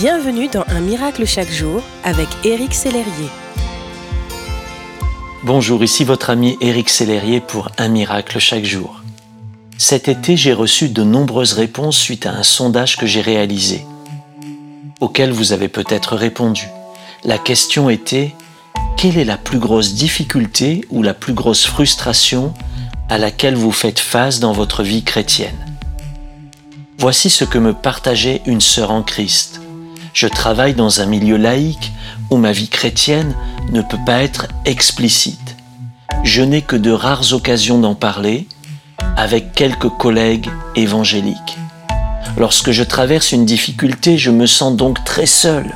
Bienvenue dans Un miracle chaque jour avec Éric Sellerier. Bonjour, ici votre ami Éric Sellerier pour Un miracle chaque jour. Cet été, j'ai reçu de nombreuses réponses suite à un sondage que j'ai réalisé, auquel vous avez peut-être répondu. La question était quelle est la plus grosse difficulté ou la plus grosse frustration à laquelle vous faites face dans votre vie chrétienne? Voici ce que me partageait une sœur en Christ. Je travaille dans un milieu laïque où ma vie chrétienne ne peut pas être explicite. Je n'ai que de rares occasions d'en parler avec quelques collègues évangéliques. Lorsque je traverse une difficulté, je me sens donc très seul,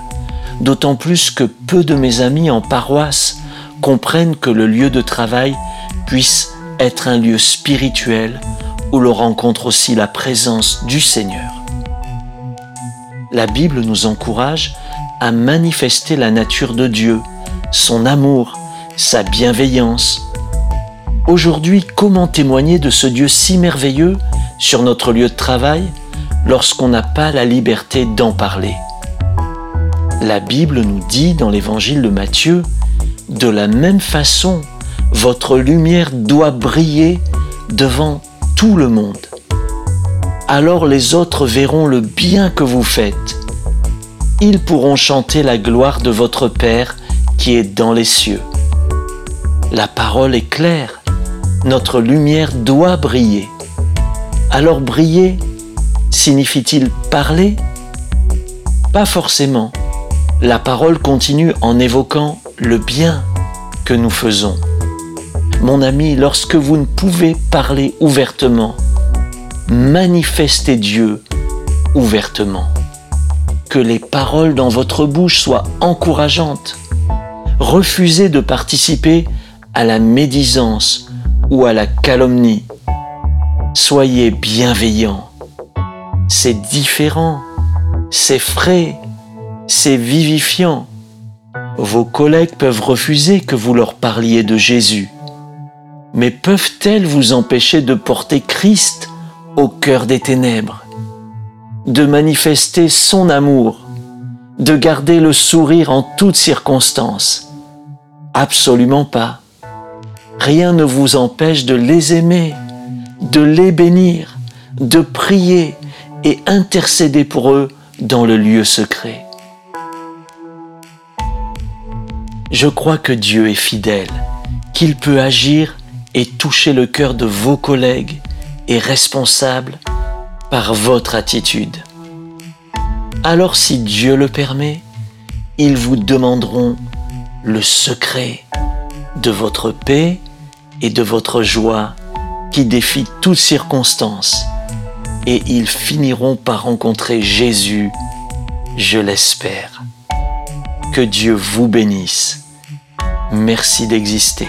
d'autant plus que peu de mes amis en paroisse comprennent que le lieu de travail puisse être un lieu spirituel où l'on rencontre aussi la présence du Seigneur. La Bible nous encourage à manifester la nature de Dieu, son amour, sa bienveillance. Aujourd'hui, comment témoigner de ce Dieu si merveilleux sur notre lieu de travail lorsqu'on n'a pas la liberté d'en parler? La Bible nous dit dans l'évangile de Matthieu, de la même façon, votre lumière doit briller devant tout le monde. Alors les autres verront le bien que vous faites. Ils pourront chanter la gloire de votre Père qui est dans les cieux. La parole est claire. Notre lumière doit briller. Alors briller signifie-t-il parler? Pas forcément. La parole continue en évoquant le bien que nous faisons. Mon ami, lorsque vous ne pouvez parler ouvertement, manifestez Dieu ouvertement. Que les paroles dans votre bouche soient encourageantes. Refusez de participer à la médisance ou à la calomnie. Soyez bienveillants. C'est différent, c'est frais, c'est vivifiant. Vos collègues peuvent refuser que vous leur parliez de Jésus mais peuvent-elles vous empêcher de porter Christ au cœur des ténèbres, de manifester son amour, de garder le sourire en toutes circonstances Absolument pas. Rien ne vous empêche de les aimer, de les bénir, de prier et intercéder pour eux dans le lieu secret. Je crois que Dieu est fidèle, qu'il peut agir et toucher le cœur de vos collègues et responsables par votre attitude. Alors si Dieu le permet, ils vous demanderont le secret de votre paix et de votre joie qui défie toute circonstance et ils finiront par rencontrer Jésus, je l'espère. Que Dieu vous bénisse. Merci d'exister.